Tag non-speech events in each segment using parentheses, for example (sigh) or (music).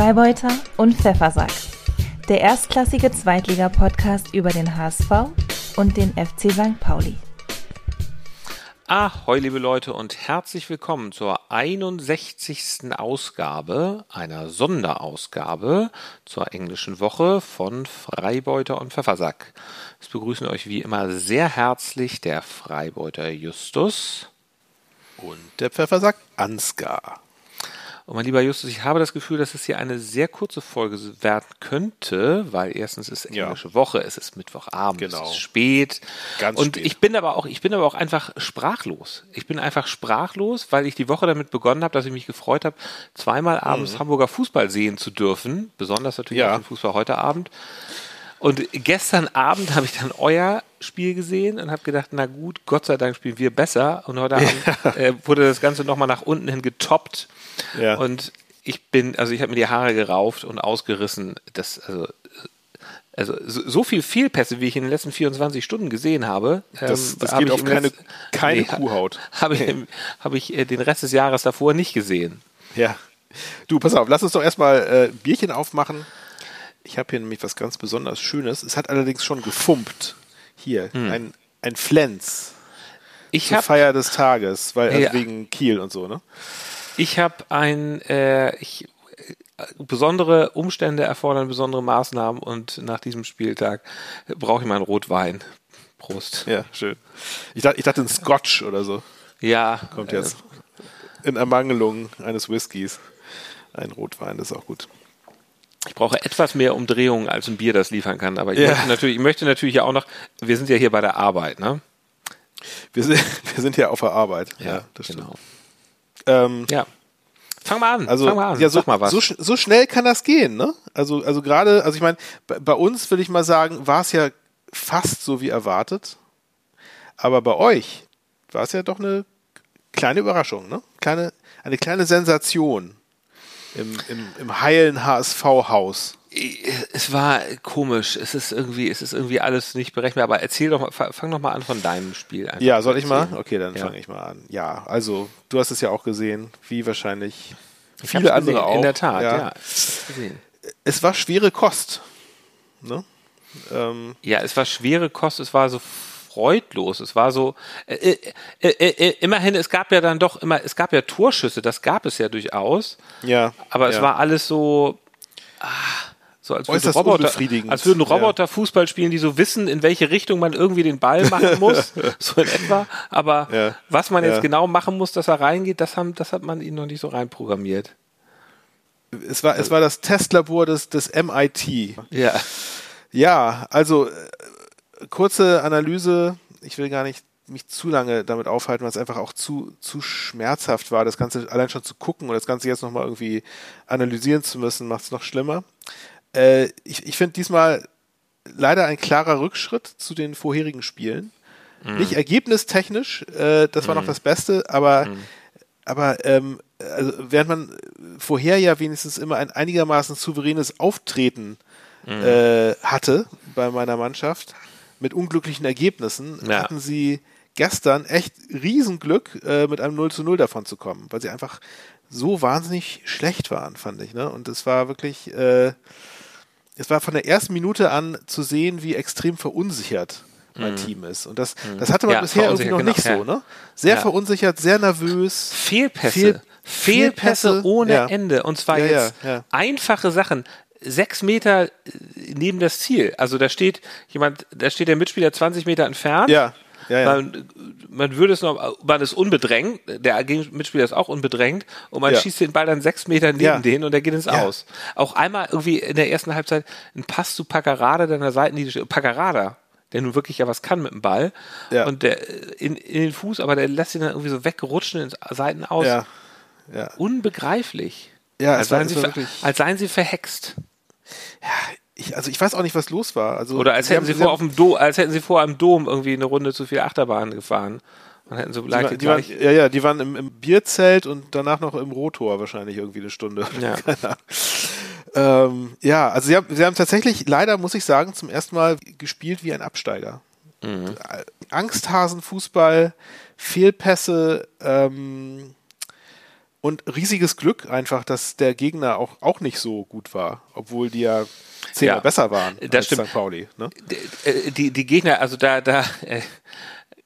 Freibeuter und Pfeffersack. Der erstklassige Zweitliga-Podcast über den HSV und den FC St. Pauli. Ahoi, liebe Leute, und herzlich willkommen zur 61. Ausgabe, einer Sonderausgabe zur englischen Woche von Freibeuter und Pfeffersack. Es begrüßen euch wie immer sehr herzlich der Freibeuter Justus und der Pfeffersack Ansgar. Und mein lieber Justus, ich habe das Gefühl, dass es hier eine sehr kurze Folge werden könnte, weil erstens ist englische ja. Woche, es ist Mittwochabend, genau. es ist spät. Ganz und spät. ich bin aber auch, ich bin aber auch einfach sprachlos. Ich bin einfach sprachlos, weil ich die Woche damit begonnen habe, dass ich mich gefreut habe, zweimal abends mhm. Hamburger Fußball sehen zu dürfen, besonders natürlich ja. auch den Fußball heute Abend. Und gestern Abend habe ich dann euer Spiel gesehen und habe gedacht, na gut, Gott sei Dank spielen wir besser. Und heute Abend äh, wurde das Ganze nochmal nach unten hin getoppt. Ja. Und ich bin, also ich habe mir die Haare gerauft und ausgerissen. Das, also, also so viel Fehlpässe, wie ich in den letzten 24 Stunden gesehen habe, das, ähm, das geht auf keine, keine nee, Kuhhaut. Habe ich, hab ich äh, den Rest des Jahres davor nicht gesehen. Ja. Du, pass auf, lass uns doch erstmal äh, Bierchen aufmachen. Ich habe hier nämlich was ganz besonders Schönes. Es hat allerdings schon gefumpt. Hier, hm. ein, ein Flens. Ich zur hab, Feier des Tages, weil also ja. wegen Kiel und so, ne? Ich habe ein, äh, ich, äh, besondere Umstände erfordern besondere Maßnahmen und nach diesem Spieltag brauche ich meinen Rotwein. Prost. Ja, schön. Ich dachte, ich dachte ein Scotch oder so. Ja. Kommt jetzt. Äh, in Ermangelung eines Whiskys. Ein Rotwein, das ist auch gut. Ich brauche etwas mehr Umdrehungen, als ein Bier das liefern kann. Aber ich, ja. möchte, natürlich, ich möchte natürlich ja auch noch, wir sind ja hier bei der Arbeit, ne? Wir sind, (laughs) wir sind ja auf der Arbeit. Ja, ja das genau. Ähm, ja. Fang mal an. Also, fang mal an. Ja, so, so, so, schnell kann das gehen, ne? Also, also gerade, also ich meine, bei, bei, uns würde ich mal sagen, war es ja fast so wie erwartet. Aber bei euch war es ja doch eine kleine Überraschung, ne? Kleine, eine kleine Sensation im, im, im heilen HSV-Haus. Es war komisch. Es ist irgendwie, es ist irgendwie alles nicht berechenbar. Aber erzähl doch mal, fang doch mal an von deinem Spiel. Einfach ja, soll ich mal? Okay, dann ja. fange ich mal an. Ja, also du hast es ja auch gesehen, wie wahrscheinlich ich viele andere gesehen, auch. In der Tat, ja. ja. Es war schwere Kost. Ne? Ähm, ja, es war schwere Kost. Es war so freudlos. Es war so, äh, äh, äh, äh, immerhin, es gab ja dann doch immer, es gab ja Torschüsse, das gab es ja durchaus. Ja. Aber es ja. war alles so, ah, so als würden Roboter, als würden Roboter ja. Fußball spielen, die so wissen, in welche Richtung man irgendwie den Ball machen (laughs) muss, so in etwa. Aber ja. was man jetzt genau machen muss, dass er reingeht, das, haben, das hat man ihnen noch nicht so reinprogrammiert. Es war, es war das Testlabor des, des MIT. Ja. Ja, also kurze Analyse. Ich will gar nicht mich zu lange damit aufhalten, weil es einfach auch zu, zu schmerzhaft war, das Ganze allein schon zu gucken und das Ganze jetzt nochmal irgendwie analysieren zu müssen, macht es noch schlimmer. Äh, ich ich finde diesmal leider ein klarer Rückschritt zu den vorherigen Spielen. Mhm. Nicht ergebnistechnisch, äh, das war mhm. noch das Beste, aber, mhm. aber ähm, also während man vorher ja wenigstens immer ein einigermaßen souveränes Auftreten mhm. äh, hatte bei meiner Mannschaft, mit unglücklichen Ergebnissen, ja. hatten sie gestern echt Riesenglück, äh, mit einem 0 zu 0 davon zu kommen, weil sie einfach so wahnsinnig schlecht waren, fand ich. Ne? Und es war wirklich, äh, es war von der ersten Minute an zu sehen, wie extrem verunsichert mein mm. Team ist. Und das, mm. das hatte man ja, bisher irgendwie noch genau, nicht ja. so, ne? Sehr ja. verunsichert, sehr nervös. Fehlpässe. Fehl, Fehlpässe, Fehlpässe ohne Ende. Und zwar jetzt einfache Sachen sechs Meter äh, neben das Ziel. Also da steht jemand, da steht der Mitspieler 20 Meter entfernt. Ja. Ja, ja. Man, man würde es noch, man ist unbedrängt, der Mitspieler ist auch unbedrängt und man ja. schießt den Ball dann sechs Meter neben ja. den und der geht ins Aus. Auch einmal irgendwie in der ersten Halbzeit ein Pass zu Paccarada, der an der Seitenlinie Paccarada, der nun wirklich ja was kann mit dem Ball ja. und der in, in den Fuß, aber der lässt ihn dann irgendwie so wegrutschen in Seiten aus. Unbegreiflich. Ja, als, seien sie, als seien sie verhext ja, ich, also ich weiß auch nicht, was los war. Also Oder als hätten sie, vor auf dem Dom, als hätten sie vor am Dom irgendwie eine Runde zu viel Achterbahn gefahren. Und hätten so die, die waren, ja, ja, die waren im, im, Bierzelt und danach noch im Rotor wahrscheinlich irgendwie eine Stunde. Ja. ähm, ja, also sie haben, sie haben tatsächlich, leider muss ich sagen, zum ersten Mal gespielt wie ein Absteiger. Mhm. Angsthasenfußball, Fehlpässe, ähm, Und riesiges Glück einfach, dass der Gegner auch, auch nicht so gut war, obwohl die ja zehnmal ja, besser waren das als stimmt. St. Pauli. Ne? Die, die, die, Gegner, also da, da äh,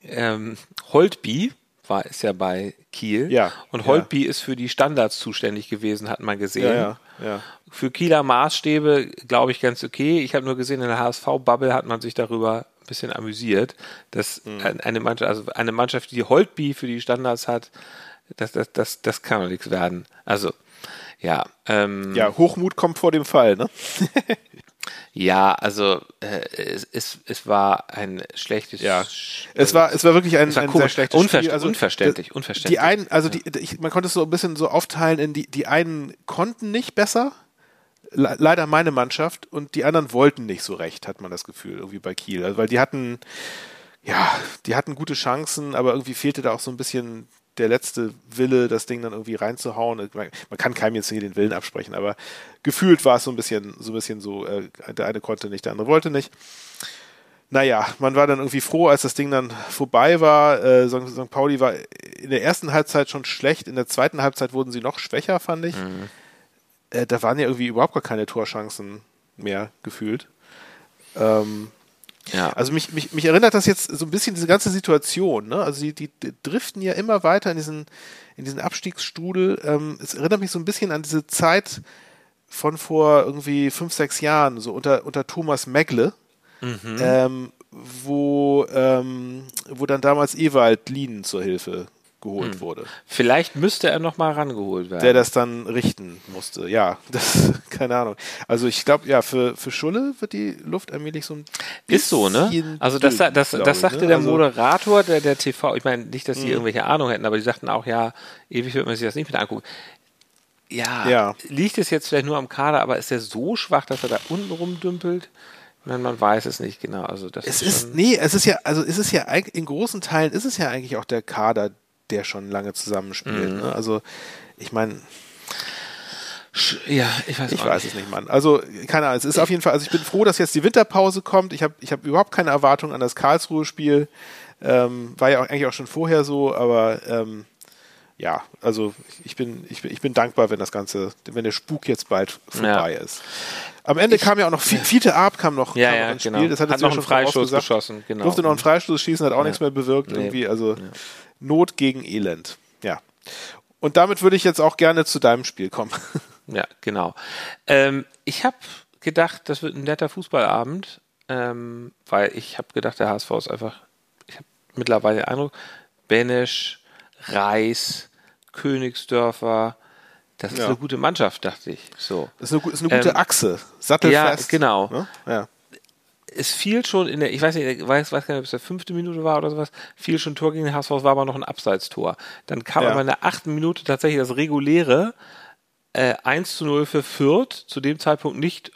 ähm, Holtby war es ja bei Kiel. Ja, und Holtby ja. ist für die Standards zuständig gewesen, hat man gesehen. Ja, ja, ja. Für Kieler Maßstäbe glaube ich ganz okay. Ich habe nur gesehen, in der HSV-Bubble hat man sich darüber ein bisschen amüsiert, dass mhm. eine Mannschaft, also eine Mannschaft, die Holtby für die Standards hat, das, das, das, das kann doch nichts werden. Also, ja. Ähm, ja, Hochmut kommt vor dem Fall, ne? (laughs) Ja, also äh, es, es, es war ein schlechtes. Ja, es war es war wirklich ein, war ein sehr schlechtes Unver Spiel. Also unverständlich, unverständlich. Die einen, also die, ich, man konnte es so ein bisschen so aufteilen in die die einen konnten nicht besser, le leider meine Mannschaft und die anderen wollten nicht so recht, hat man das Gefühl irgendwie bei Kiel, also, weil die hatten ja, die hatten gute Chancen, aber irgendwie fehlte da auch so ein bisschen der letzte Wille, das Ding dann irgendwie reinzuhauen. Man kann keinem jetzt hier den Willen absprechen, aber gefühlt war es so ein bisschen so, ein bisschen so äh, der eine konnte nicht, der andere wollte nicht. Naja, man war dann irgendwie froh, als das Ding dann vorbei war. Äh, St. Pauli war in der ersten Halbzeit schon schlecht, in der zweiten Halbzeit wurden sie noch schwächer, fand ich. Mhm. Äh, da waren ja irgendwie überhaupt gar keine Torchancen mehr gefühlt. Ähm, ja. Also mich, mich, mich erinnert das jetzt so ein bisschen diese ganze Situation. Ne? Also die, die, driften ja immer weiter in diesen, in diesen Abstiegsstrudel. Ähm, es erinnert mich so ein bisschen an diese Zeit von vor irgendwie fünf, sechs Jahren, so unter, unter Thomas Megle, mhm. ähm, wo, ähm, wo dann damals Ewald Lienen zur Hilfe geholt hm. wurde. Vielleicht müsste er nochmal rangeholt werden. Der das dann richten musste, ja. (laughs) Das, keine Ahnung. Also ich glaube, ja, für, für Schulle wird die Luft allmählich so ein Ist so, ne? Also das, das, das, das sagte ne? der also Moderator der, der TV, ich meine nicht, dass sie hm. irgendwelche Ahnung hätten, aber die sagten auch, ja, ewig wird man sich das nicht mit angucken. Ja, ja, liegt es jetzt vielleicht nur am Kader, aber ist er so schwach, dass er da unten rumdümpelt? Nein, man weiß es nicht genau. Also das es ist, ist nee, es ist ja, also es ist ja in großen Teilen ist es ja eigentlich auch der Kader, der schon lange zusammenspielt. Mhm. Ne? Also, ich meine. Ja, ich weiß, ich weiß es nicht, Mann. Also, keine Ahnung, es ist auf jeden Fall, also ich bin froh, dass jetzt die Winterpause kommt. Ich habe ich hab überhaupt keine Erwartung an das Karlsruhe-Spiel. Ähm, war ja auch, eigentlich auch schon vorher so, aber ähm, ja, also ich bin, ich bin, ich bin dankbar, wenn das Ganze, wenn der Spuk jetzt bald vorbei ja. ist. Am Ende ich, kam ja auch noch Fiete Arp kam noch, ja, kam ja, ins Spiel. Genau. Das hat, hat noch einen Freistoß geschossen. Genau. Durfte noch einen Freistoß schießen, hat auch nichts mehr bewirkt nee. irgendwie. Also Not gegen Elend. Ja. Und damit würde ich jetzt auch gerne zu deinem Spiel kommen. (laughs) Ja, genau. Ähm, ich habe gedacht, das wird ein netter Fußballabend, ähm, weil ich habe gedacht, der HSV ist einfach, ich habe mittlerweile den Eindruck, Benesch, Reis, Königsdörfer, das ist ja. eine gute Mannschaft, dachte ich. So. Das ist eine, ist eine gute ähm, Achse, sattelfest. Ja, genau. Ne? Ja es fiel schon in der, ich weiß nicht, ich weiß, weiß gar nicht, ob es der fünfte Minute war oder sowas, fiel schon Tor gegen den HSV, war aber noch ein Abseitstor. Dann kam ja. aber in der achten Minute tatsächlich das reguläre äh, 1 zu 0 für Fürth, zu dem Zeitpunkt nicht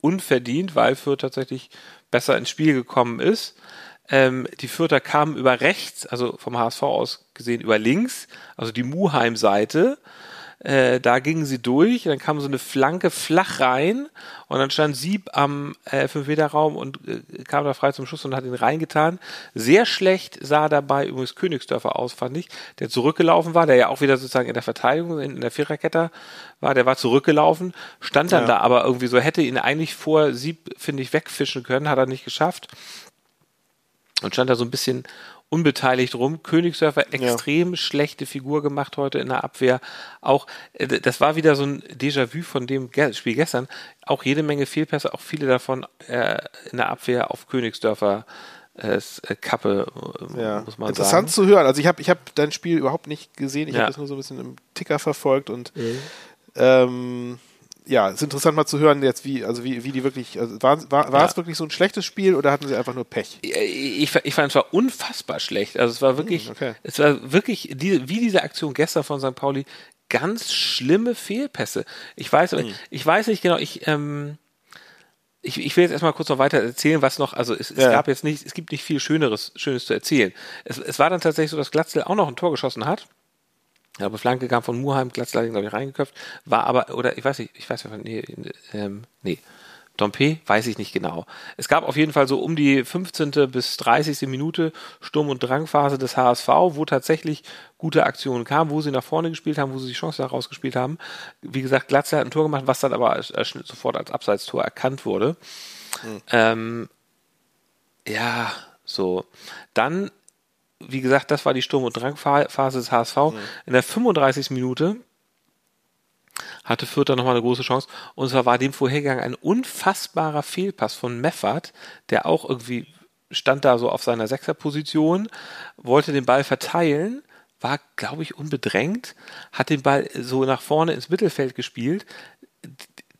unverdient, weil Fürth tatsächlich besser ins Spiel gekommen ist. Ähm, die Fürther kamen über rechts, also vom HSV aus gesehen über links, also die Muheim-Seite äh, da gingen sie durch, dann kam so eine Flanke flach rein und dann stand Sieb am äh, 5-Meter-Raum und äh, kam da frei zum Schuss und hat ihn reingetan. Sehr schlecht sah dabei übrigens Königsdörfer aus, fand ich, der zurückgelaufen war, der ja auch wieder sozusagen in der Verteidigung, in, in der Viererkette war, der war zurückgelaufen, stand dann ja. da aber irgendwie so, hätte ihn eigentlich vor Sieb, finde ich, wegfischen können, hat er nicht geschafft und stand da so ein bisschen unbeteiligt rum. Königsdörfer extrem ja. schlechte Figur gemacht heute in der Abwehr. Auch, äh, das war wieder so ein Déjà-vu von dem Spiel gestern. Auch jede Menge Fehlpässe, auch viele davon äh, in der Abwehr auf Königsdörfer. Äh, Kappe, äh, ja. muss man Interessant sagen. zu hören. Also ich habe ich hab dein Spiel überhaupt nicht gesehen. Ich ja. habe das nur so ein bisschen im Ticker verfolgt und mhm. ähm, ja, es ist interessant mal zu hören jetzt, wie, also wie, wie die wirklich, also war, war, war ja. es wirklich so ein schlechtes Spiel oder hatten sie einfach nur Pech? Ich, ich fand es war unfassbar schlecht. Also es war wirklich, hm, okay. es war wirklich, die, wie diese Aktion gestern von St. Pauli, ganz schlimme Fehlpässe. Ich weiß, hm. ich weiß nicht genau, ich, ähm, ich, ich will jetzt erstmal kurz noch weiter erzählen, was noch, also es, es ja. gab jetzt nicht, es gibt nicht viel Schöneres, Schönes zu erzählen. Es, es war dann tatsächlich so, dass Glatzel auch noch ein Tor geschossen hat ja, aber Flanke kam von Muheim, Glatzler, glaube ich, reingeköpft, war aber, oder ich weiß nicht, ich weiß nicht, nee, ähm, nee, Dompe, weiß ich nicht genau. Es gab auf jeden Fall so um die 15. bis 30. Minute Sturm- und Drangphase des HSV, wo tatsächlich gute Aktionen kamen, wo sie nach vorne gespielt haben, wo sie die Chance herausgespielt haben. Wie gesagt, Glatze hat ein Tor gemacht, was dann aber sofort als Abseitstor erkannt wurde. Mhm. Ähm, ja, so. Dann, wie gesagt, das war die Sturm- und Drangphase des HSV. Mhm. In der 35. Minute hatte Fürth dann nochmal eine große Chance. Und zwar war dem vorhergegangen ein unfassbarer Fehlpass von Meffert, der auch irgendwie stand da so auf seiner Sechserposition, wollte den Ball verteilen, war, glaube ich, unbedrängt, hat den Ball so nach vorne ins Mittelfeld gespielt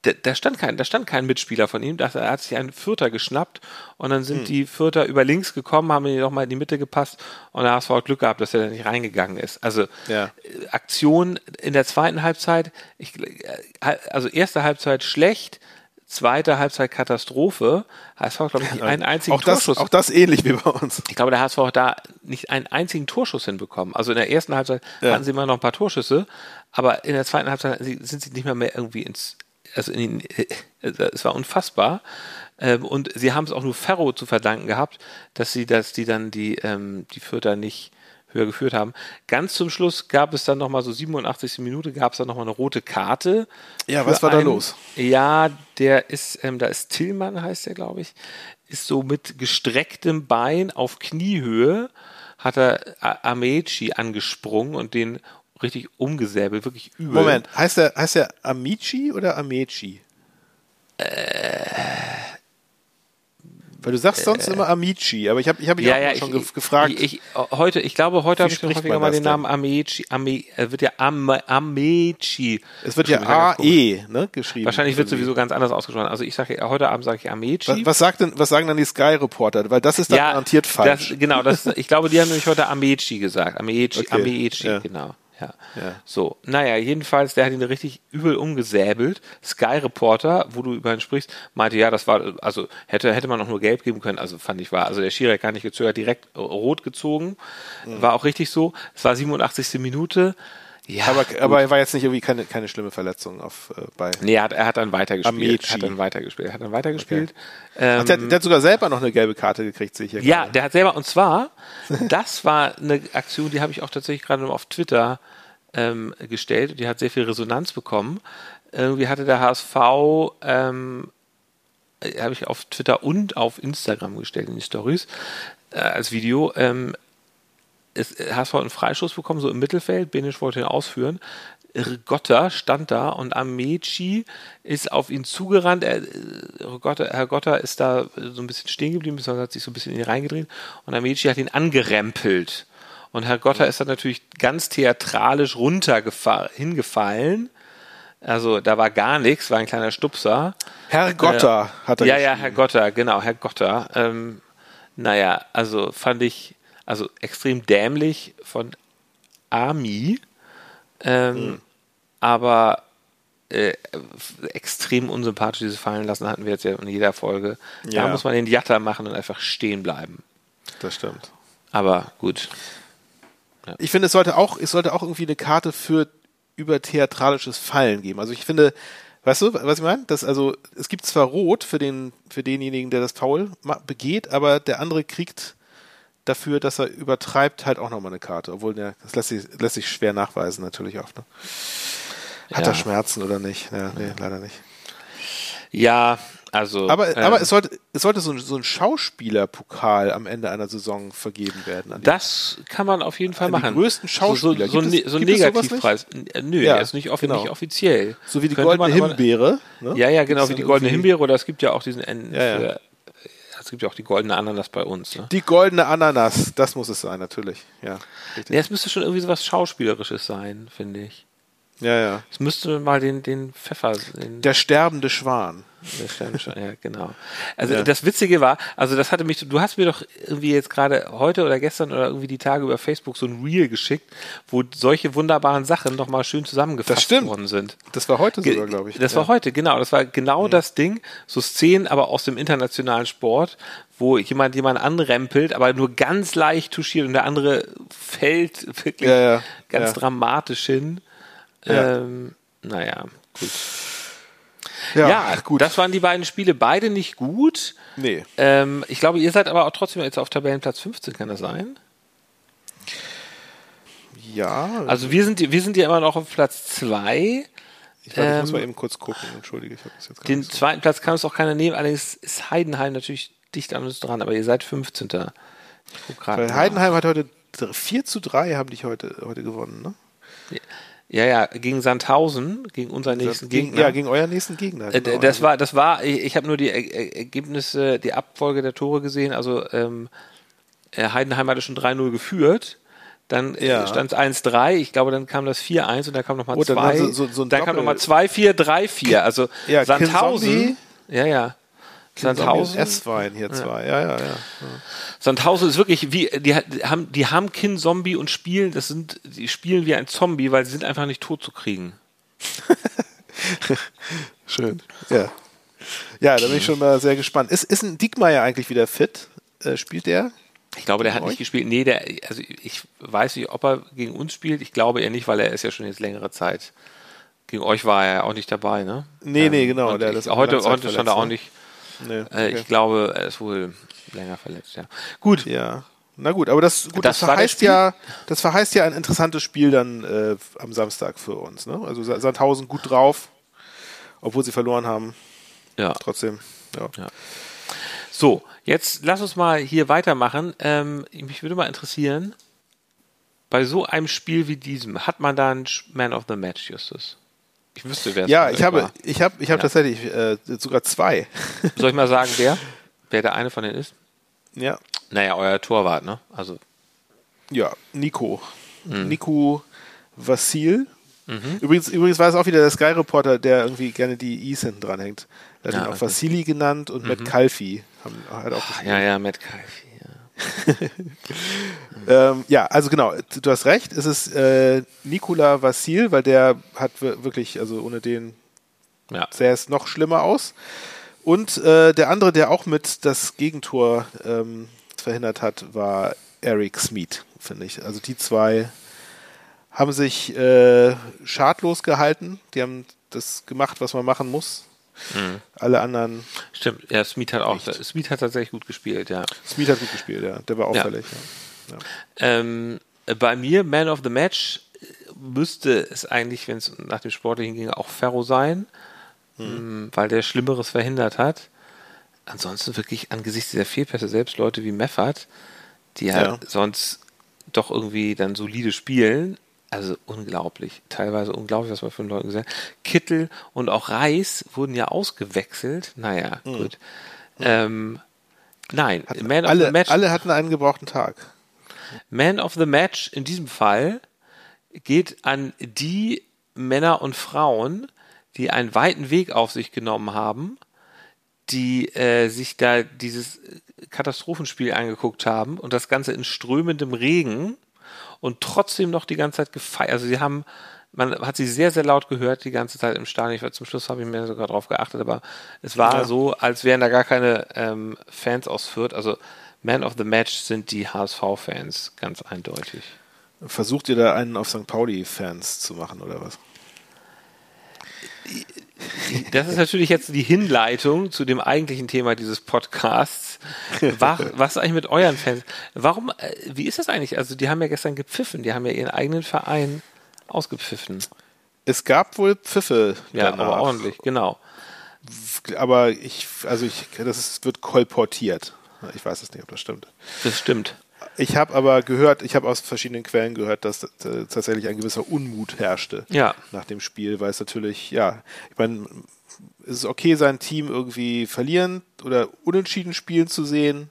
da, da, stand kein, da stand kein Mitspieler von ihm, da hat sich ein Vierter geschnappt und dann sind hm. die Vierter über links gekommen, haben ihn nochmal in die Mitte gepasst und da hast du auch Glück gehabt, dass er da nicht reingegangen ist. Also ja. Äh, Aktion in der zweiten Halbzeit, ich, äh, also erste Halbzeit schlecht, zweite Halbzeit Katastrophe. HSV glaube ich, nicht einen einzigen auch das, Torschuss. Auch das ähnlich wie bei uns. Ich glaube, der HSV hat da nicht einen einzigen Torschuss hinbekommen. Also in der ersten Halbzeit ja. hatten sie immer noch ein paar Torschüsse, aber in der zweiten Halbzeit sind sie nicht mehr, mehr irgendwie ins also in, äh, es war unfassbar. Ähm, und sie haben es auch nur Ferro zu verdanken gehabt, dass sie, dass die dann die, ähm, die Fürther nicht höher geführt haben. Ganz zum Schluss gab es dann nochmal so 87. Minute, gab es dann nochmal eine rote Karte. Ja, was war einen, da los? Ja, der ist, ähm, da ist Tillmann, heißt der, glaube ich, ist so mit gestrecktem Bein auf Kniehöhe hat er Amechi angesprungen und den richtig umgesäbelt, wirklich übel. Moment, heißt der, heißt der Amici oder Ameci? Äh, Weil du sagst sonst äh, immer Amici, aber ich habe ich hab mich ja, auch ja, schon ich, gefragt. Ich, ich, heute, ich glaube, heute habe ich häufiger mal den Namen Amici. Ame, äh, wird ja Am, Ameci. Es wird ja A-E ne, geschrieben. Wahrscheinlich wird sowieso ganz anders ausgesprochen. Also ich sage heute Abend sage ich Ameci. Was, was, sagt denn, was sagen dann die Sky-Reporter? Weil das ist dann ja, garantiert falsch. Das, genau, das, ich glaube, die haben nämlich heute Ameci gesagt. Ameci, okay. Ameci, ja. genau. Ja. ja. So, naja, jedenfalls, der hat ihn richtig übel umgesäbelt. Sky Reporter, wo du über ihn sprichst, meinte, ja, das war, also hätte, hätte man auch nur gelb geben können. Also fand ich war, also der Schiri hat gar nicht gezögert, direkt rot gezogen. Mhm. War auch richtig so. Es war 87. Minute. Ja, aber, aber er war jetzt nicht irgendwie keine, keine schlimme Verletzung auf äh, bei. Nee, er hat, er hat dann weitergespielt. Amici. Hat dann weitergespielt. Hat dann weitergespielt. Okay. Ähm, Ach, der, der, hat sogar selber noch eine gelbe Karte gekriegt, sehe ich hier. Ja, gerade. der hat selber, und zwar, (laughs) das war eine Aktion, die habe ich auch tatsächlich gerade auf Twitter ähm, gestellt. Die hat sehr viel Resonanz bekommen. Irgendwie hatte der HSV, ähm, äh, habe ich auf Twitter und auf Instagram gestellt in die Stories äh, als Video. Ähm, es, HSV hat einen Freischuss bekommen, so im Mittelfeld. Benisch wollte ihn ausführen. Rigotta stand da und Amici ist auf ihn zugerannt. Er, Rigotta, Herr Gotta ist da so ein bisschen stehen geblieben, beziehungsweise hat sich so ein bisschen in ihn reingedreht und Amici hat ihn angerempelt. Und Herr Gotta ist dann natürlich ganz theatralisch runter hingefallen. Also da war gar nichts, war ein kleiner Stupser. Herr Gotta äh, hat er Ja, ja, Herr Gotta, genau, Herr Gotta. Ähm, naja, also fand ich also extrem dämlich von Ami, ähm, mhm. aber äh, extrem unsympathisch diese fallen lassen hatten wir jetzt ja in jeder Folge. Ja. Da muss man den Jatter machen und einfach stehen bleiben. Das stimmt. Aber gut. Ja. Ich finde, es sollte auch, es sollte auch irgendwie eine Karte für über theatralisches Fallen geben. Also ich finde, weißt du, was ich meine? Das, also, es gibt zwar Rot für den, für denjenigen, der das Foul begeht, aber der andere kriegt dafür, dass er übertreibt, halt auch nochmal eine Karte. Obwohl, der, das lässt sich, lässt sich schwer nachweisen, natürlich auch. Ne? Hat ja. er Schmerzen oder nicht? Ja, nee, leider nicht. Ja, also. Aber, ähm, aber es sollte, es sollte so ein, so ein Schauspielerpokal am Ende einer Saison vergeben werden. Das kann man auf jeden Fall machen. Die größten Schauspieler. So, so, so, es, so ein Negativpreis. Äh, nö, ja, er ist nicht, genau. nicht offiziell. So wie die Könnte goldene Himbeere. Ne? Ja, ja, genau, wie die goldene Himbeere. Oder es gibt ja auch diesen. Ja, ja. Für, es gibt ja auch die goldene Ananas bei uns. Ne? Die goldene Ananas, das muss es sein, natürlich. Ja, nee, es müsste schon irgendwie so was Schauspielerisches sein, finde ich. Ja, ja. Es müsste mal den, den Pfeffer. Den der sterbende Schwan. Der sterbende Schwan, ja, genau. Also ja. das Witzige war, also das hatte mich, du hast mir doch irgendwie jetzt gerade heute oder gestern oder irgendwie die Tage über Facebook so ein Reel geschickt, wo solche wunderbaren Sachen nochmal schön zusammengefasst worden sind. Das war heute sogar, glaube ich. Das ja. war heute, genau. Das war genau mhm. das Ding. So Szenen, aber aus dem internationalen Sport, wo jemand jemand anrempelt, aber nur ganz leicht touchiert und der andere fällt wirklich ja, ganz dramatisch hin. Ja. Ähm, naja, gut. Ja, ja, gut. Das waren die beiden Spiele, beide nicht gut. Nee. Ähm, ich glaube, ihr seid aber auch trotzdem jetzt auf Tabellenplatz 15, kann das sein? Ja. Also wir sind, wir sind ja immer noch auf Platz 2. Ich, ähm, ich muss mal eben kurz gucken, entschuldige, ich habe das jetzt Den zweiten Platz kann es auch keiner nehmen, allerdings ist Heidenheim natürlich dicht an uns dran, aber ihr seid 15. Weil Heidenheim hat heute 4 zu 3 haben die heute, heute gewonnen, ne? Ja, ja, gegen Sandhausen, gegen unseren nächsten gegen, Gegner. Ja, gegen euren nächsten Gegner. Äh, genau. Das war, das war, ich, ich habe nur die Ergebnisse, die Abfolge der Tore gesehen. Also ähm, äh, Heidenheim hatte schon 3-0 geführt. Dann äh, ja. stand es 1-3. Ich glaube, dann kam das 4-1 und dann kam nochmal 2. Oh, dann, so, so, so dann kam nochmal 2-4, 3-4. Also ja, Sandhausen. Ja, ja. Sandhausen. S-Wein hier zwei, ja. ja, ja, ja. Sandhausen ist wirklich wie, die, haben, die haben Kin-Zombie und spielen, das sind, die spielen wie ein Zombie, weil sie sind einfach nicht tot zu kriegen. (laughs) Schön, ja. Ja, da bin ich schon mal sehr gespannt. Ist, ist ein Diekmeyer eigentlich wieder fit? Äh, spielt der? Ich glaube, der hat euch? nicht gespielt. Nee, der, also ich weiß nicht, ob er gegen uns spielt. Ich glaube eher nicht, weil er ist ja schon jetzt längere Zeit. Gegen euch war er auch nicht dabei, ne? Nee, nee, genau. Der, ich, heute heute stand er auch nicht. Nee, äh, okay. ich glaube, er ist wohl länger verletzt, ja. Gut. Ja. Na gut, aber das, gut, das, das verheißt ja, das verheißt ja ein interessantes Spiel dann äh, am Samstag für uns. Ne? Also Sandhausen gut drauf, obwohl sie verloren haben. Ja. Trotzdem. Ja. ja. So, jetzt lass uns mal hier weitermachen. Ähm, mich würde mal interessieren, bei so einem Spiel wie diesem, hat man da einen Man of the Match, Justus? Ich wüsste, wer es Ja, ich habe, ich habe, ich habe ja. tatsächlich äh, sogar zwei. Soll ich mal sagen, (laughs) wer? Wer der eine von denen ist? Ja. Naja, euer Torwart, ne? Also. Ja, Nico. Mhm. Nico Vassil. Mhm. Übrigens, übrigens war es auch wieder der Sky Reporter, der irgendwie gerne die Is hinten dran hängt. Er hat ja, ihn auch okay. Vassili genannt und mhm. Matt Kalfi. Haben, hat auch Ach, ja, ja, Matt Kalfi. (laughs) ähm, ja, also genau, du hast recht, es ist äh, Nikola Vassil, weil der hat wirklich, also ohne den ja. sähe es noch schlimmer aus. Und äh, der andere, der auch mit das Gegentor ähm, verhindert hat, war Eric Smeet, finde ich. Also die zwei haben sich äh, schadlos gehalten. Die haben das gemacht, was man machen muss. Mhm. Alle anderen. Stimmt, ja, Smith hat auch. Nicht. Smith hat tatsächlich gut gespielt, ja. Smith hat gut gespielt, ja. Der war auffällig. Ja. Ja. Ähm, bei mir, Man of the Match, müsste es eigentlich, wenn es nach dem Sportlichen ging, auch Ferro sein, mhm. weil der Schlimmeres verhindert hat. Ansonsten wirklich angesichts dieser Fehlpässe, selbst Leute wie Meffert, die ja, ja sonst doch irgendwie dann solide spielen, also unglaublich, teilweise unglaublich, was man von Leuten gesagt hat. Kittel und auch Reis wurden ja ausgewechselt. Naja, mhm. gut. Mhm. Ähm, nein, hatten Man alle, of the Match. Alle hatten einen gebrauchten Tag. Man of the Match in diesem Fall geht an die Männer und Frauen, die einen weiten Weg auf sich genommen haben, die äh, sich da dieses Katastrophenspiel angeguckt haben und das Ganze in strömendem Regen und trotzdem noch die ganze Zeit gefeiert. Also sie haben, man hat sie sehr, sehr laut gehört die ganze Zeit im Stadion. Ich, zum Schluss habe ich mir sogar drauf geachtet, aber es war ja. so, als wären da gar keine ähm, Fans aus Fürth. Also Man of the Match sind die HSV-Fans, ganz eindeutig. Versucht ihr da einen auf St. Pauli-Fans zu machen oder was? Das ist natürlich jetzt die Hinleitung zu dem eigentlichen Thema dieses Podcasts. (laughs) Was, was ist eigentlich mit euren Fans? Warum, äh, wie ist das eigentlich? Also, die haben ja gestern gepfiffen, die haben ja ihren eigenen Verein ausgepfiffen. Es gab wohl Pfiffe. Ja, danach. aber ordentlich, genau. Aber ich, also ich, das ist, wird kolportiert. Ich weiß es nicht, ob das stimmt. Das stimmt. Ich habe aber gehört, ich habe aus verschiedenen Quellen gehört, dass äh, tatsächlich ein gewisser Unmut herrschte ja. nach dem Spiel, weil es natürlich, ja, ich meine, es ist okay, sein Team irgendwie verlieren oder unentschieden spielen zu sehen,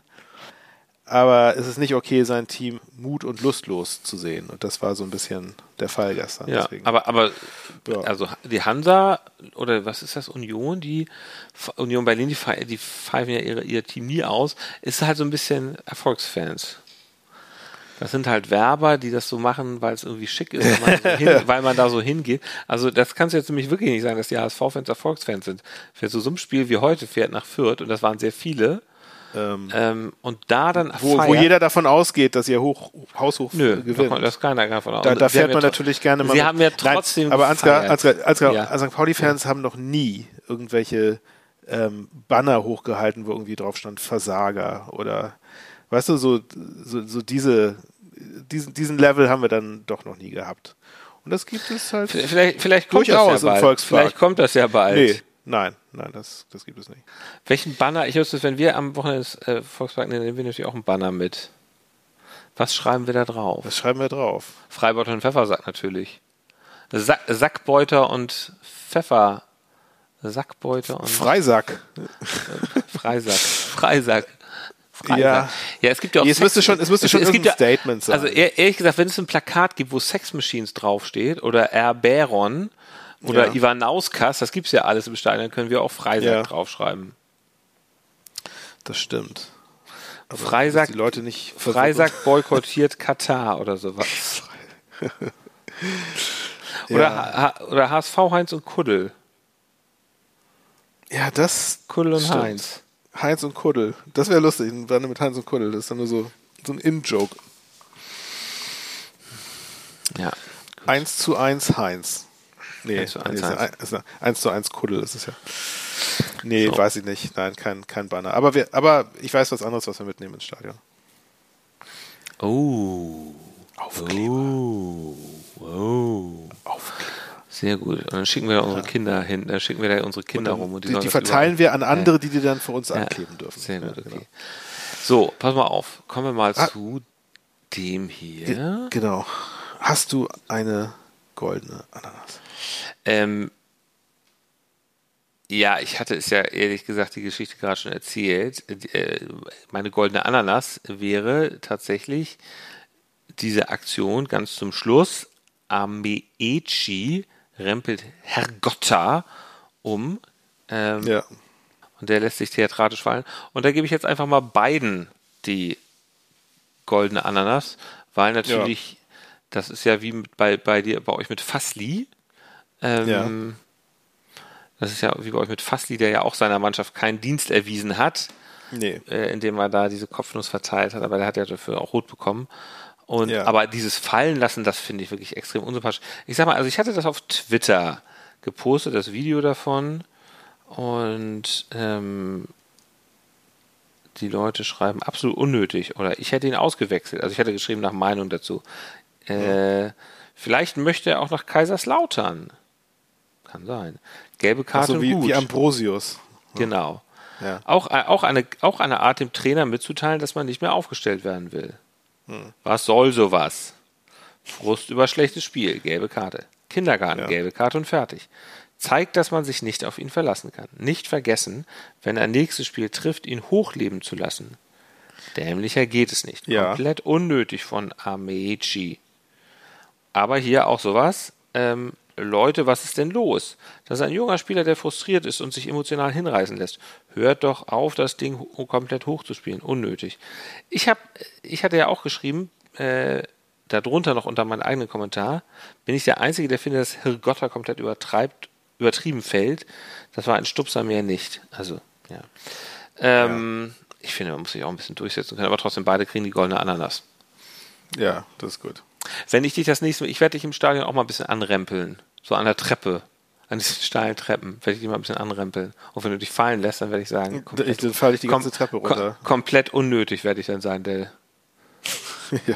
aber es ist nicht okay, sein Team mut- und lustlos zu sehen. Und das war so ein bisschen der Fall gestern. Ja, Deswegen. aber, aber ja. also die Hansa oder was ist das, Union, die Union Berlin, die, die pfeifen ja ihre, ihr Team nie aus, ist halt so ein bisschen Erfolgsfans. Das sind halt Werber, die das so machen, weil es irgendwie schick ist, weil man, so (laughs) hin, weil man da so hingeht. Also das kannst du jetzt nämlich wirklich nicht sagen, dass die HSV-Fans Erfolgsfans sind. Für so, ein Spiel wie heute fährt nach Fürth, und das waren sehr viele, Ähm, ähm, und da dann wo, wo, jeder davon ausgeht, dass ihr hoch, haushoch Nö, gewinnt. Da, das keiner davon aus. Da, da fährt man natürlich gerne mal. Sie haben ja trotzdem. Nein, aber Ansgar, Ansgar, Ansgar, ja. St. Pauli-Fans ja. haben noch nie irgendwelche ähm, Banner hochgehalten, wo irgendwie drauf stand Versager oder weißt du, so, so, so diese, diesen, diesen Level haben wir dann doch noch nie gehabt. Und das gibt es halt. Vielleicht, vielleicht kommt das ja bald. Vielleicht kommt das ja bald. Nee, nein, nein, das, das gibt es nicht. Welchen Banner? Ich wusste, wenn wir am Wochenende des äh, Volkspark nehmen, nehmen wir natürlich auch einen Banner mit. Was schreiben wir da drauf? Was schreiben wir drauf? Freibeuter und Pfeffersack natürlich. Sack, Sackbeuter und Pfeffer. Sackbeuter und. Freisack. Freisack. Freisack. Frei ja. ja, es gibt ja auch. Es müsste schon, es müsste schon es, es gibt ja, Statement sein. Also ehrlich gesagt, wenn es ein Plakat gibt, wo Sex Machines draufsteht oder R. Baron oder ja. Ivanauskas, das gibt es ja alles im Stadion, dann können wir auch Freisack ja. draufschreiben. Das stimmt. Aber Freisack, die Leute nicht Freisack boykottiert (laughs) Katar oder sowas. (laughs) oder, ja. oder HSV Heinz und Kuddel. Ja, das. Kuddel und stimmt. Heinz. Heinz und Kuddel. Das wäre lustig, ein Bande mit Heinz und Kuddel. Das ist dann nur so, so ein In-Joke. Ja. 1 zu 1 Heinz. Nee, 1 zu 1, nee, Heinz. 1 zu 1 Kuddel ist es ja. Nee, so. weiß ich nicht. Nein, kein, kein Banner. Aber, wir, aber ich weiß was anderes, was wir mitnehmen ins Stadion. Oh. Aufkleber. Oh. oh. Aufkleber. Sehr gut. Und dann schicken wir da unsere ja. Kinder hin, dann schicken wir da unsere Kinder rum. Und die, die, die verteilen wir an andere, die die dann für uns ja. ankleben dürfen. Sehr gut, okay. Genau. So, pass mal auf. Kommen wir mal ah. zu dem hier. Genau. Hast du eine goldene Ananas? Ähm, ja, ich hatte es ja ehrlich gesagt die Geschichte gerade schon erzählt. Äh, meine goldene Ananas wäre tatsächlich diese Aktion ganz zum Schluss. Ameechi rempelt Hergotta um. Ähm, ja. Und der lässt sich theatratisch fallen. Und da gebe ich jetzt einfach mal beiden die goldene Ananas, weil natürlich, ja. das ist ja wie bei, bei dir, bei euch mit Fassli. Ähm, ja. Das ist ja wie bei euch mit Fassli, der ja auch seiner Mannschaft keinen Dienst erwiesen hat. Nee. Äh, indem er da diese Kopfnuss verteilt hat, aber der hat ja dafür auch rot bekommen. Und, ja. aber dieses Fallen lassen, das finde ich wirklich extrem unsympathisch. Ich sag mal, also ich hatte das auf Twitter gepostet, das Video davon. Und ähm, die Leute schreiben absolut unnötig. Oder ich hätte ihn ausgewechselt. Also ich hätte geschrieben nach Meinung dazu. Äh, ja. Vielleicht möchte er auch nach Kaiserslautern. Kann sein. Gelbe Karte so, wie, gut. wie Ambrosius. Genau. Ja. Auch, äh, auch, eine, auch eine Art, dem Trainer mitzuteilen, dass man nicht mehr aufgestellt werden will. Hm. Was soll sowas? Frust über schlechtes Spiel, gelbe Karte. Kindergarten, ja. gelbe Karte und fertig. Zeigt, dass man sich nicht auf ihn verlassen kann. Nicht vergessen, wenn er nächstes Spiel trifft, ihn hochleben zu lassen. Dämlicher geht es nicht. Ja. Komplett unnötig von Amechi. Aber hier auch sowas. Ähm, Leute, was ist denn los? Das ist ein junger Spieler, der frustriert ist und sich emotional hinreißen lässt. Hört doch auf, das Ding komplett hochzuspielen. Unnötig. Ich, hab, ich hatte ja auch geschrieben, äh, darunter noch unter meinem eigenen Kommentar, bin ich der Einzige, der findet, dass Hirgotta komplett übertreibt, übertrieben fällt. Das war ein Stupser mehr nicht. Also, ja. Ähm, ja. Ich finde, man muss sich auch ein bisschen durchsetzen können, aber trotzdem beide kriegen die goldene Ananas. Ja, das ist gut. Wenn ich dich das nächste Mal, ich werde dich im Stadion auch mal ein bisschen anrempeln. So an der Treppe. An diesen steilen Treppen werde ich dich mal ein bisschen anrempeln. Und wenn du dich fallen lässt, dann werde ich sagen, komplett, dann falle ich die ganze Treppe runter. Kom komplett unnötig werde ich dann sein, Del. (laughs) ja,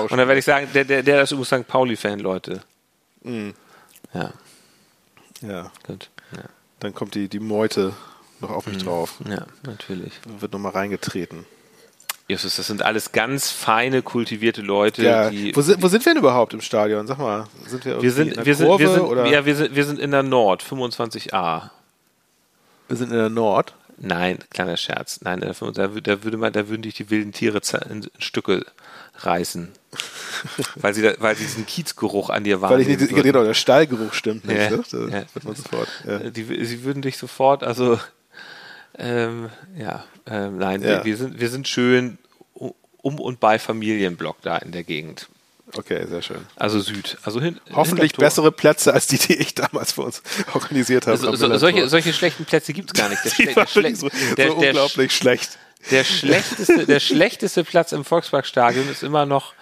Und dann werde ich sagen, der, der, der ist übrigens St. Pauli-Fan, Leute. Mhm. Ja. Ja. Gut. Ja. Dann kommt die, die Meute noch auf mich mhm. drauf. Ja, natürlich. Dann wird nochmal reingetreten. Jesus, das sind alles ganz feine, kultivierte Leute. Ja. wo, sind, wo sind wir denn überhaupt im Stadion? Sag mal, sind wir, wir sind, in der wir Kurve? Sind, wir sind, oder? Ja, wir sind, wir sind in der Nord, 25a. Wir sind in der Nord? Nein, kleiner Scherz. Nein, da, da, würde man, da würden dich die wilden Tiere in, Stücke reißen. (laughs) weil, sie da, weil sie diesen Kiezgeruch an dir wahrnehmen. Weil ich nicht, genau, der Stallgeruch stimmt nicht. Ja, ne? ja. man sofort. Ja. Die, sie würden dich sofort, also ähm, ja, ähm, nein, ja. Wir, wir, sind, wir sind schön um und bei Familienblock da in der Gegend. Okay, sehr schön. Also Süd. Also hin, Hoffentlich bessere Plätze als die, die ich damals für uns (laughs) organisiert habe. So, so, solche, solche, schlechten Plätze gibt es gar nicht. Der, (laughs) der, der, so, der, so unglaublich schlecht. der schlechteste, der schlechteste Platz im Volksparkstadion ist immer noch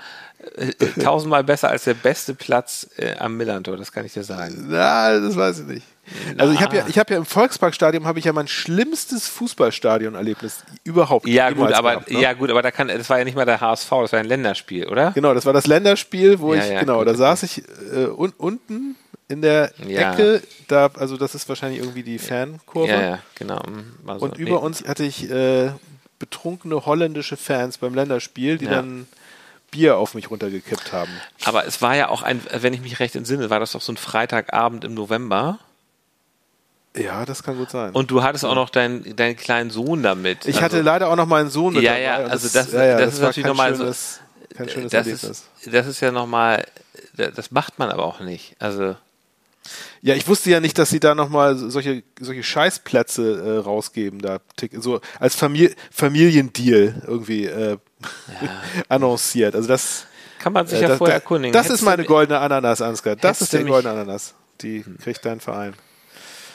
tausendmal besser als der beste Platz äh, am Millantor, das kann ich dir sagen. Na, das weiß ich nicht. Also ich habe ja, ich habe ja im Volksparkstadion habe ich ja mein schlimmstes Fußballstadionerlebnis überhaupt. Ja gut, aber gehabt, ne? ja gut, aber da kann, das war ja nicht mal der HSV, das war ein Länderspiel, oder? Genau, das war das Länderspiel, wo ja, ich ja, genau, gut, da saß ich äh, un, unten in der ja. Ecke, da, also das ist wahrscheinlich irgendwie die Fankurve. Ja, ja genau. Also, und über nee. uns hatte ich äh, betrunkene holländische Fans beim Länderspiel, die dann Bier auf mich runtergekippt haben. Aber es war ja auch ein, wenn ich mich recht entsinne, war das doch so ein Freitagabend im November. Ja, das kann gut sein. Und du hattest auch noch deinen, deinen kleinen Sohn damit. Ich also, hatte leider auch noch meinen Sohn mit ja, dabei. Ja, also das, ja, ja, das, das ist natürlich nochmal so. Kein schönes das Erlebnis. Ist, das ist ja nochmal, das macht man aber auch nicht. Also. Ja, ich wusste ja nicht, dass sie da nochmal solche, solche Scheißplätze äh, rausgeben, da so als Famili Familiendeal irgendwie äh, ja. annonciert. Also das kann man sich äh, ja das, vorher erkundigen. Das Hättest ist meine goldene Ananas, Ansgar. Das ist die goldene Ananas. Die hm. kriegt dein Verein.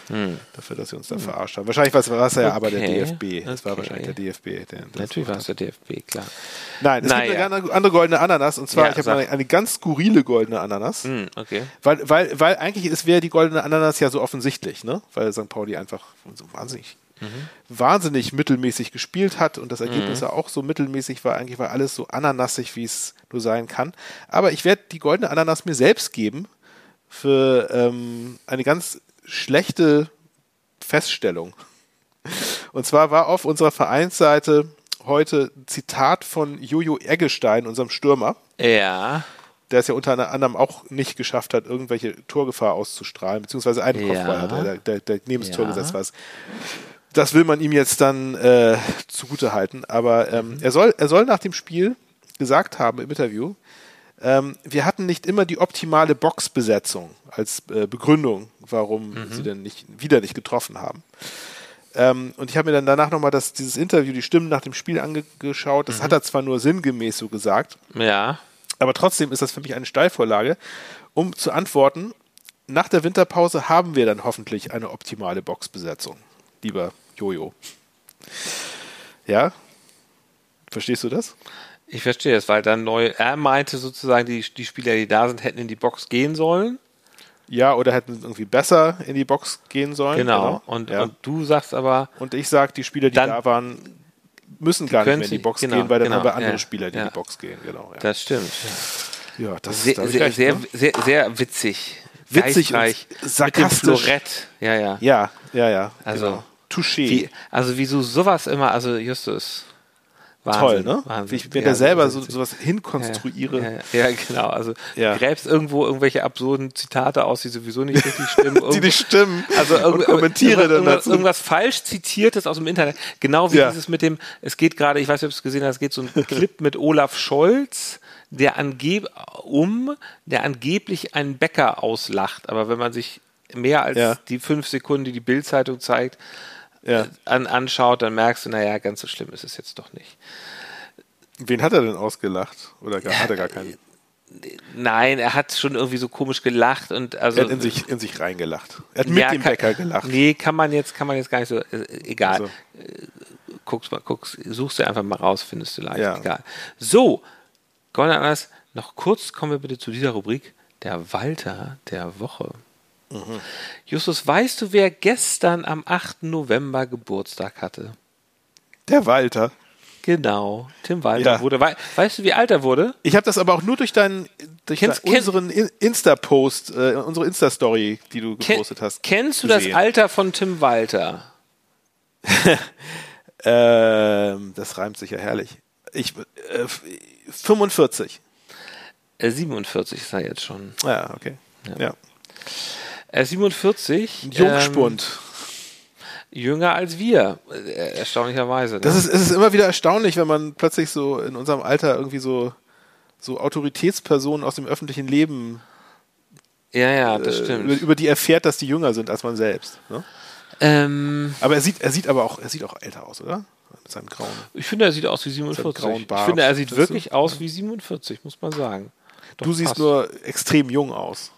Hm. Dafür, dass sie uns da hm. verarscht haben. Wahrscheinlich war es ja okay. aber der DFB. Das okay. war wahrscheinlich der DFB. Der Natürlich war es der DFB, klar. Nein, es naja. gibt eine andere goldene Ananas und zwar, ja, ich habe eine, eine, ganz skurrile goldene Ananas. Hm, okay. Weil, weil, weil eigentlich wäre die goldene Ananas ja so offensichtlich, ne? Weil St. Pauli einfach so wahnsinnig Mhm. wahnsinnig mittelmäßig gespielt hat und das Ergebnis mhm. auch so mittelmäßig war. Eigentlich war alles so ananassig, wie es nur sein kann. Aber ich werde die goldene Ananas mir selbst geben für ähm, eine ganz schlechte Feststellung. Und zwar war auf unserer Vereinsseite heute ein Zitat von Jojo Eggestein, unserem Stürmer. Ja. Der es ja unter anderem auch nicht geschafft hat, irgendwelche Torgefahr auszustrahlen, beziehungsweise einen ja. Kopfball hat, der, der, der neben das Tor gesetzt war. Das will man ihm jetzt dann äh, zugute halten. Aber ähm, mhm. er, soll, er soll nach dem Spiel gesagt haben im Interview, ähm, wir hatten nicht immer die optimale Boxbesetzung als äh, Begründung, warum mhm. sie denn nicht wieder nicht getroffen haben. Ähm, und ich habe mir dann danach nochmal dieses Interview, die Stimmen nach dem Spiel angeschaut. Das mhm. hat er zwar nur sinngemäß so gesagt. Ja. Aber trotzdem ist das für mich eine Steilvorlage, um zu antworten, nach der Winterpause haben wir dann hoffentlich eine optimale Boxbesetzung, lieber Jojo. Ja? Verstehst du das? Ich verstehe es, weil dann neu, er meinte sozusagen, die, die Spieler, die da sind, hätten in die Box gehen sollen. Ja, oder hätten irgendwie besser in die Box gehen sollen. Genau. genau. Und, ja. und, du sagst aber. Und ich sag, die Spieler, die da waren, müssen gar nicht mehr in die Box genau, gehen, weil dann genau, haben wir andere ja, Spieler, die ja. in die Box gehen. Genau. Das stimmt. Ja, das sehr, ist sehr, sehr, ne? sehr, sehr, witzig. Witzig und sarkastisch. Mit dem Florett. Ja, ja. Ja, ja, ja. Also, genau. Touché. Wie, also, wieso sowas immer, also Justus. Wahnsinn, Toll, ne? Wahnsinn. Wie ich mir ja, da selber so, sowas hinkonstruiere. Ja, ja, genau. Also ja. gräbst irgendwo irgendwelche absurden Zitate aus, die sowieso nicht richtig stimmen. (laughs) die nicht stimmen. Also und kommentiere irgendwas, irgendwas, irgendwas, falsch zitiertes aus dem Internet. Genau wie ja. dieses mit dem, es geht gerade, ich weiß nicht, ob du es gesehen hast, es geht so ein (laughs) Clip mit Olaf Scholz, der angeb um, der angeblich einen Bäcker auslacht. Aber wenn man sich mehr als ja. die fünf Sekunden, die die Bildzeitung zeigt, ja. an, anschaut, dann merkst du, naja, ganz so schlimm ist es jetzt doch nicht. Wen hat er denn ausgelacht? Oder gar, hat er gar keinen? (laughs) Nein, er hat schon irgendwie so komisch gelacht und also. Er hat in sich, in sich reingelacht. Er hat mit ja, dem kann, Bäcker gelacht. Nee, kann man jetzt, kann man jetzt gar nicht so, äh, egal. Also. Guckst mal, guckst, suchst du einfach mal raus, findest du leicht, ja. egal. So, Golden Ananas, noch kurz kommen wir bitte zu dieser Rubrik, der Walter der Woche. Mhm. Justus, weißt du, wer gestern am 8. November Geburtstag hatte? Der Walter. Genau, Tim Walter ja. wurde. weißt du, wie alt er wurde? Ich habe das aber auch nur durch deinen, durch kennst, deinen, unseren Insta-Post, äh, unsere Insta-Story, die du gepostet kenn, hast. Kennst du gesehen. das Alter von Tim Walter? (laughs) ähm, das reimt sich ja herrlich. Ich, äh, 45. Äh, 47 ist er jetzt schon. Ja, okay. Ja. ja. Er ist 47. Jungspund. Ähm, jünger als wir, äh, erstaunlicherweise. Ne? Das ist, es ist immer wieder erstaunlich, wenn man plötzlich so in unserem Alter irgendwie so, so Autoritätspersonen aus dem öffentlichen Leben ja, ja, das äh, stimmt. Über, über, die erfährt, dass die jünger sind als man selbst. Ne? Ähm, aber er sieht, er sieht aber auch, er sieht auch älter aus, oder? Mit seinem grauen. Ich finde, er sieht aus wie 47. Ich finde, er sieht wirklich aus wie 47, muss man sagen. Doch, du siehst passt. nur extrem jung aus.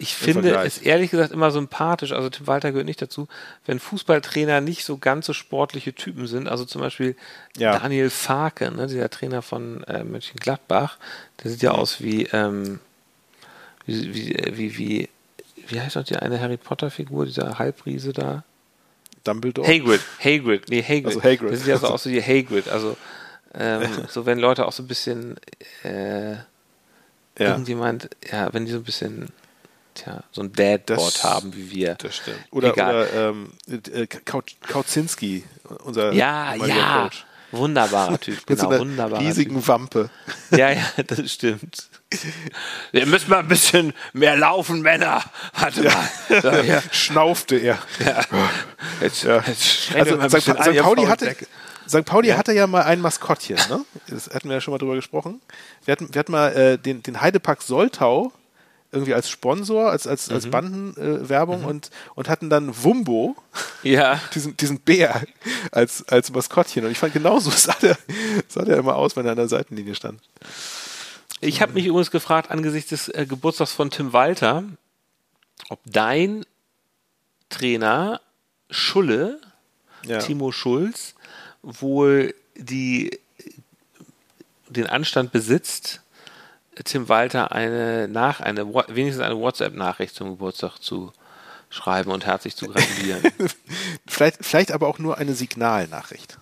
Ich finde es ehrlich gesagt immer sympathisch, also Tim Walter gehört nicht dazu, wenn Fußballtrainer nicht so ganz so sportliche Typen sind. Also zum Beispiel ja. Daniel Farke, ne, dieser Trainer von äh, Mönchengladbach, der sieht ja mhm. aus wie, ähm, wie, wie, wie, wie, wie heißt noch die eine Harry Potter-Figur, dieser Halbriese da? Dumbledore? Hagrid, Hagrid, nee, Hagrid. Also Hagrid. Das sieht ja so aus wie Hagrid, also ähm, (laughs) so wenn Leute auch so ein bisschen äh, ja. irgendjemand, ja, wenn die so ein bisschen tja, so ein Dadboard haben wie wir. Das stimmt. Oder, oder ähm, äh, Kauzinski, unser ja, ja. Coach. Wunderbarer Typ, genau, Mit so wunderbarer riesigen typ. Wampe. Ja, ja, (laughs) das stimmt. Wir müssen mal ein bisschen mehr laufen, Männer. Warte ja. mal. (laughs) Ja. Schnaufte er. Ja. (laughs) Jetzt, ja. Jetzt also, St. St. Pauli hatte, St. Pauli ja. hatte ja mal ein Maskottchen, ne? Das hatten wir ja schon mal drüber gesprochen. Wir hatten, wir hatten mal äh, den, den Heidepark Soltau irgendwie als Sponsor, als, als, mhm. als Bandenwerbung äh, mhm. und, und hatten dann Wumbo, ja. (laughs) diesen, diesen Bär als, als Maskottchen. Und ich fand genauso (laughs) sah der, sah der immer aus, wenn er an der Seitenlinie stand. Ich habe mich übrigens gefragt, angesichts des äh, Geburtstags von Tim Walter, ob dein Trainer Schulle, ja. Timo Schulz, wohl die, den Anstand besitzt, Tim Walter eine nach eine wenigstens eine WhatsApp-Nachricht zum Geburtstag zu schreiben und herzlich zu gratulieren. (laughs) vielleicht, vielleicht aber auch nur eine Signalnachricht.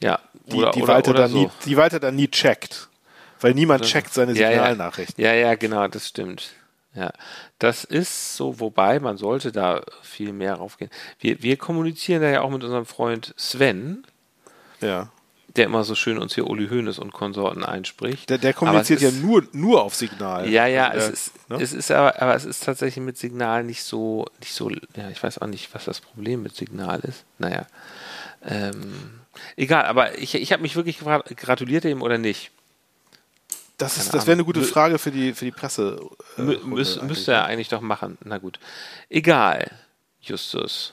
Ja, die, oder, die, oder, Walter oder dann so. nie, die Walter dann nie checkt. Weil niemand checkt seine Signalnachricht. Ja, ja, ja, genau, das stimmt. Ja, das ist so, wobei man sollte da viel mehr raufgehen. Wir, wir kommunizieren da ja auch mit unserem Freund Sven. Ja der immer so schön uns hier Uli Hoeneß und Konsorten einspricht. Der, der kommuniziert ja nur, nur auf Signal. Ja, ja, also es, ist, ne? es ist aber, aber es ist tatsächlich mit Signal nicht so, nicht so, ja, ich weiß auch nicht, was das Problem mit Signal ist. Naja. Ähm, egal, aber ich, ich habe mich wirklich gefragt, gratuliert er ihm oder nicht? Das, das wäre eine gute Frage für die, für die Presse. Äh, müß, müsste er ne? eigentlich doch machen. Na gut. Egal, Justus.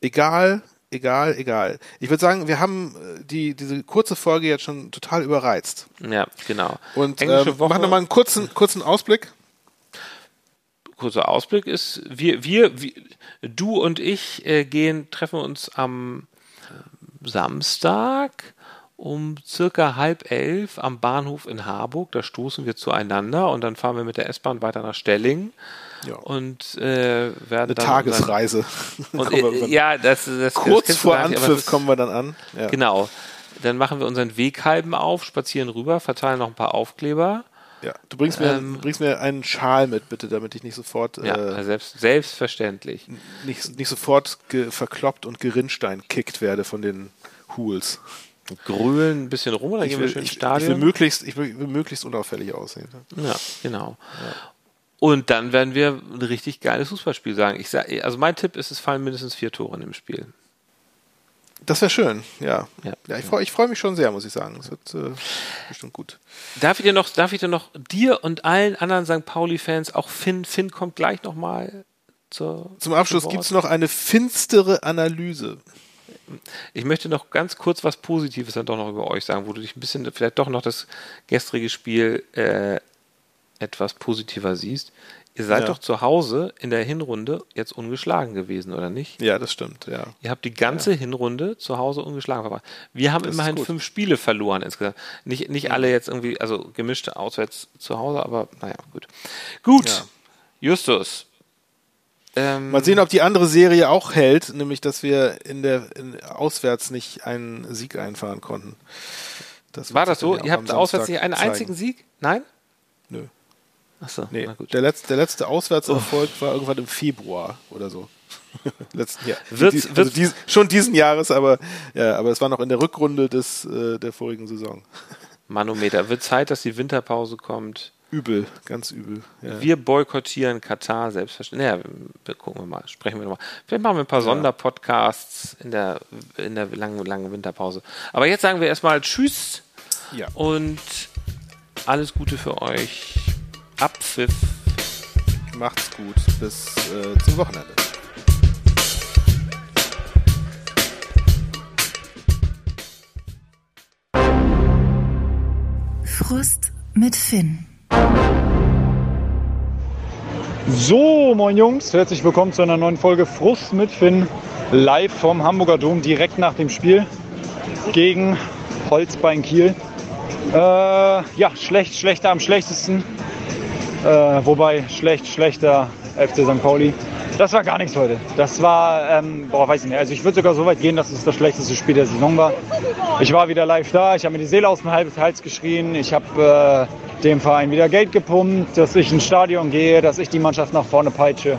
Egal, egal, egal. Ich würde sagen, wir haben äh, die, diese kurze Folge jetzt schon total überreizt. Ja, genau. Und ähm, machen nochmal einen kurzen, kurzen Ausblick. Kurzer Ausblick ist, wir, wir, wir du und ich äh, gehen, treffen uns am äh, Samstag um circa halb elf am Bahnhof in Harburg. Da stoßen wir zueinander und dann fahren wir mit der S-Bahn weiter nach Stelling. Ja. Und äh, werden Eine dann Tagesreise. (laughs) Und, äh, ja, das, das kurz das vor Anpfiff kommen wir dann an. Ja. Genau. Dann machen wir unseren Weghalben auf, spazieren rüber, verteilen noch ein paar Aufkleber. Ja, du bringst mir, ähm, bringst mir einen Schal mit, bitte, damit ich nicht sofort. Ja, äh, selbst, selbstverständlich. Nicht, nicht sofort verkloppt und Gerinnstein kickt werde von den Hools. Grühlen ein bisschen rum, oder ich will, ich, Stadion. Ich will möglichst, ich will, möglichst unauffällig aussehen. Ja, genau. Ja. Und dann werden wir ein richtig geiles Fußballspiel sagen. Ich sag, also mein Tipp ist, es fallen mindestens vier Tore in dem Spiel. Das wäre schön, ja. ja. ja ich freue freu mich schon sehr, muss ich sagen. Es wird äh, bestimmt gut. Darf ich dir noch, darf ich dir noch dir und allen anderen St. Pauli-Fans, auch Finn, Finn kommt gleich nochmal zur. Zum Abschluss gibt es noch eine finstere Analyse. Ich möchte noch ganz kurz was Positives dann doch noch über euch sagen, wo du dich ein bisschen, vielleicht doch noch das gestrige Spiel äh, etwas positiver siehst. Ihr seid ja. doch zu Hause in der Hinrunde jetzt ungeschlagen gewesen, oder nicht? Ja, das stimmt, ja. Ihr habt die ganze ja. Hinrunde zu Hause ungeschlagen verbracht. Wir haben das immerhin fünf Spiele verloren insgesamt. Nicht, nicht mhm. alle jetzt irgendwie, also gemischte auswärts zu Hause, aber naja, gut. Gut, ja. Justus. Ähm, Mal sehen, ob die andere Serie auch hält, nämlich dass wir in der in, auswärts nicht einen Sieg einfahren konnten. Das war das so? Ihr habt auswärts nicht einen zeigen. einzigen Sieg? Nein? Nö. Achso, nee, der letzte, der letzte Auswärtserfolg oh. war irgendwann im Februar oder so. (laughs) Letzten Jahr. Wird's, also dies, schon diesen Jahres, aber ja, aber es war noch in der Rückrunde des äh, der vorigen Saison. Manometer. Wird Zeit, dass die Winterpause kommt. Übel, ganz übel. Ja. Wir boykottieren Katar selbstverständlich. Naja, wir gucken wir mal, sprechen wir nochmal. Vielleicht machen wir ein paar ja. Sonderpodcasts in der, in der langen, langen Winterpause. Aber jetzt sagen wir erstmal Tschüss ja. und alles Gute für euch. Abpfiff. Macht's gut. Bis äh, zum Wochenende. Frust mit Finn. So, moin Jungs, herzlich willkommen zu einer neuen Folge Frust mit Finn live vom Hamburger Dom direkt nach dem Spiel gegen Holzbein Kiel. Äh, ja, schlecht, schlechter am schlechtesten. Äh, wobei schlecht, schlechter FC St. Pauli. Das war gar nichts heute. Das war, ähm, boah, weiß ich nicht. Also ich würde sogar so weit gehen, dass es das schlechteste Spiel der Saison war. Ich war wieder live da, ich habe mir die Seele aus dem Hals geschrien, ich habe äh, dem Verein wieder Geld gepumpt, dass ich ins Stadion gehe, dass ich die Mannschaft nach vorne peitsche.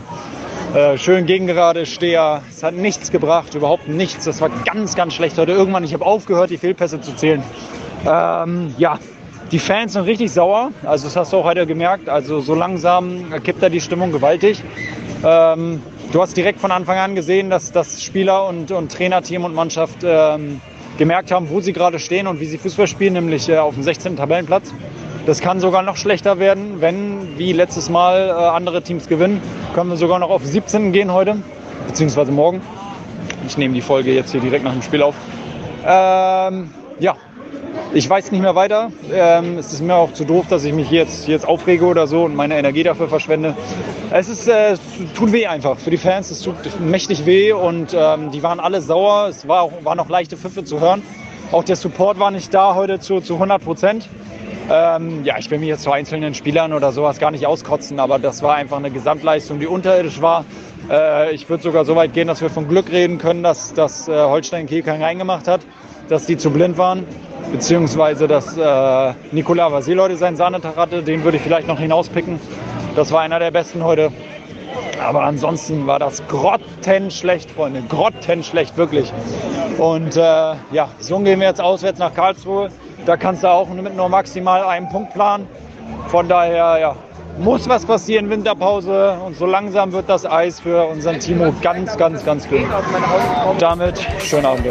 Äh, schön gegen gerade Steher. Es hat nichts gebracht, überhaupt nichts. Das war ganz, ganz schlecht heute. Irgendwann, ich habe aufgehört, die Fehlpässe zu zählen. Ähm, ja, die Fans sind richtig sauer. Also das hast du auch heute gemerkt. Also so langsam kippt da die Stimmung gewaltig. Ähm, du hast direkt von Anfang an gesehen, dass das Spieler und, und Trainerteam und Mannschaft ähm, gemerkt haben, wo sie gerade stehen und wie sie Fußball spielen, nämlich äh, auf dem 16. Tabellenplatz. Das kann sogar noch schlechter werden, wenn, wie letztes Mal, äh, andere Teams gewinnen. Können wir sogar noch auf 17 gehen heute, beziehungsweise morgen. Ich nehme die Folge jetzt hier direkt nach dem Spiel auf. Ähm, ja, ich weiß nicht mehr weiter. Ähm, es ist mir auch zu doof, dass ich mich jetzt, jetzt aufrege oder so und meine Energie dafür verschwende. Es ist, äh, tut weh einfach für die Fans. Es tut mächtig weh und ähm, die waren alle sauer. Es war auch, waren noch leichte Pfiffe zu hören. Auch der Support war nicht da heute zu, zu 100 Prozent. Ähm, ja, ich will mich jetzt zu einzelnen Spielern oder sowas gar nicht auskotzen, aber das war einfach eine Gesamtleistung, die unterirdisch war. Äh, ich würde sogar so weit gehen, dass wir von Glück reden können, dass, dass äh, Holstein Kiel keinen reingemacht hat, dass die zu blind waren beziehungsweise dass äh, Nikola Vasil seinen Sahnetag hatte. Den würde ich vielleicht noch hinauspicken. Das war einer der besten heute. Aber ansonsten war das grottenschlecht, Freunde. Grottenschlecht, wirklich. Und äh, ja, so gehen wir jetzt auswärts nach Karlsruhe. Da kannst du auch mit nur maximal einem Punkt planen. Von daher, ja, muss was passieren, Winterpause. Und so langsam wird das Eis für unseren Timo ganz, ganz, ganz dünn. Damit schönen Abend.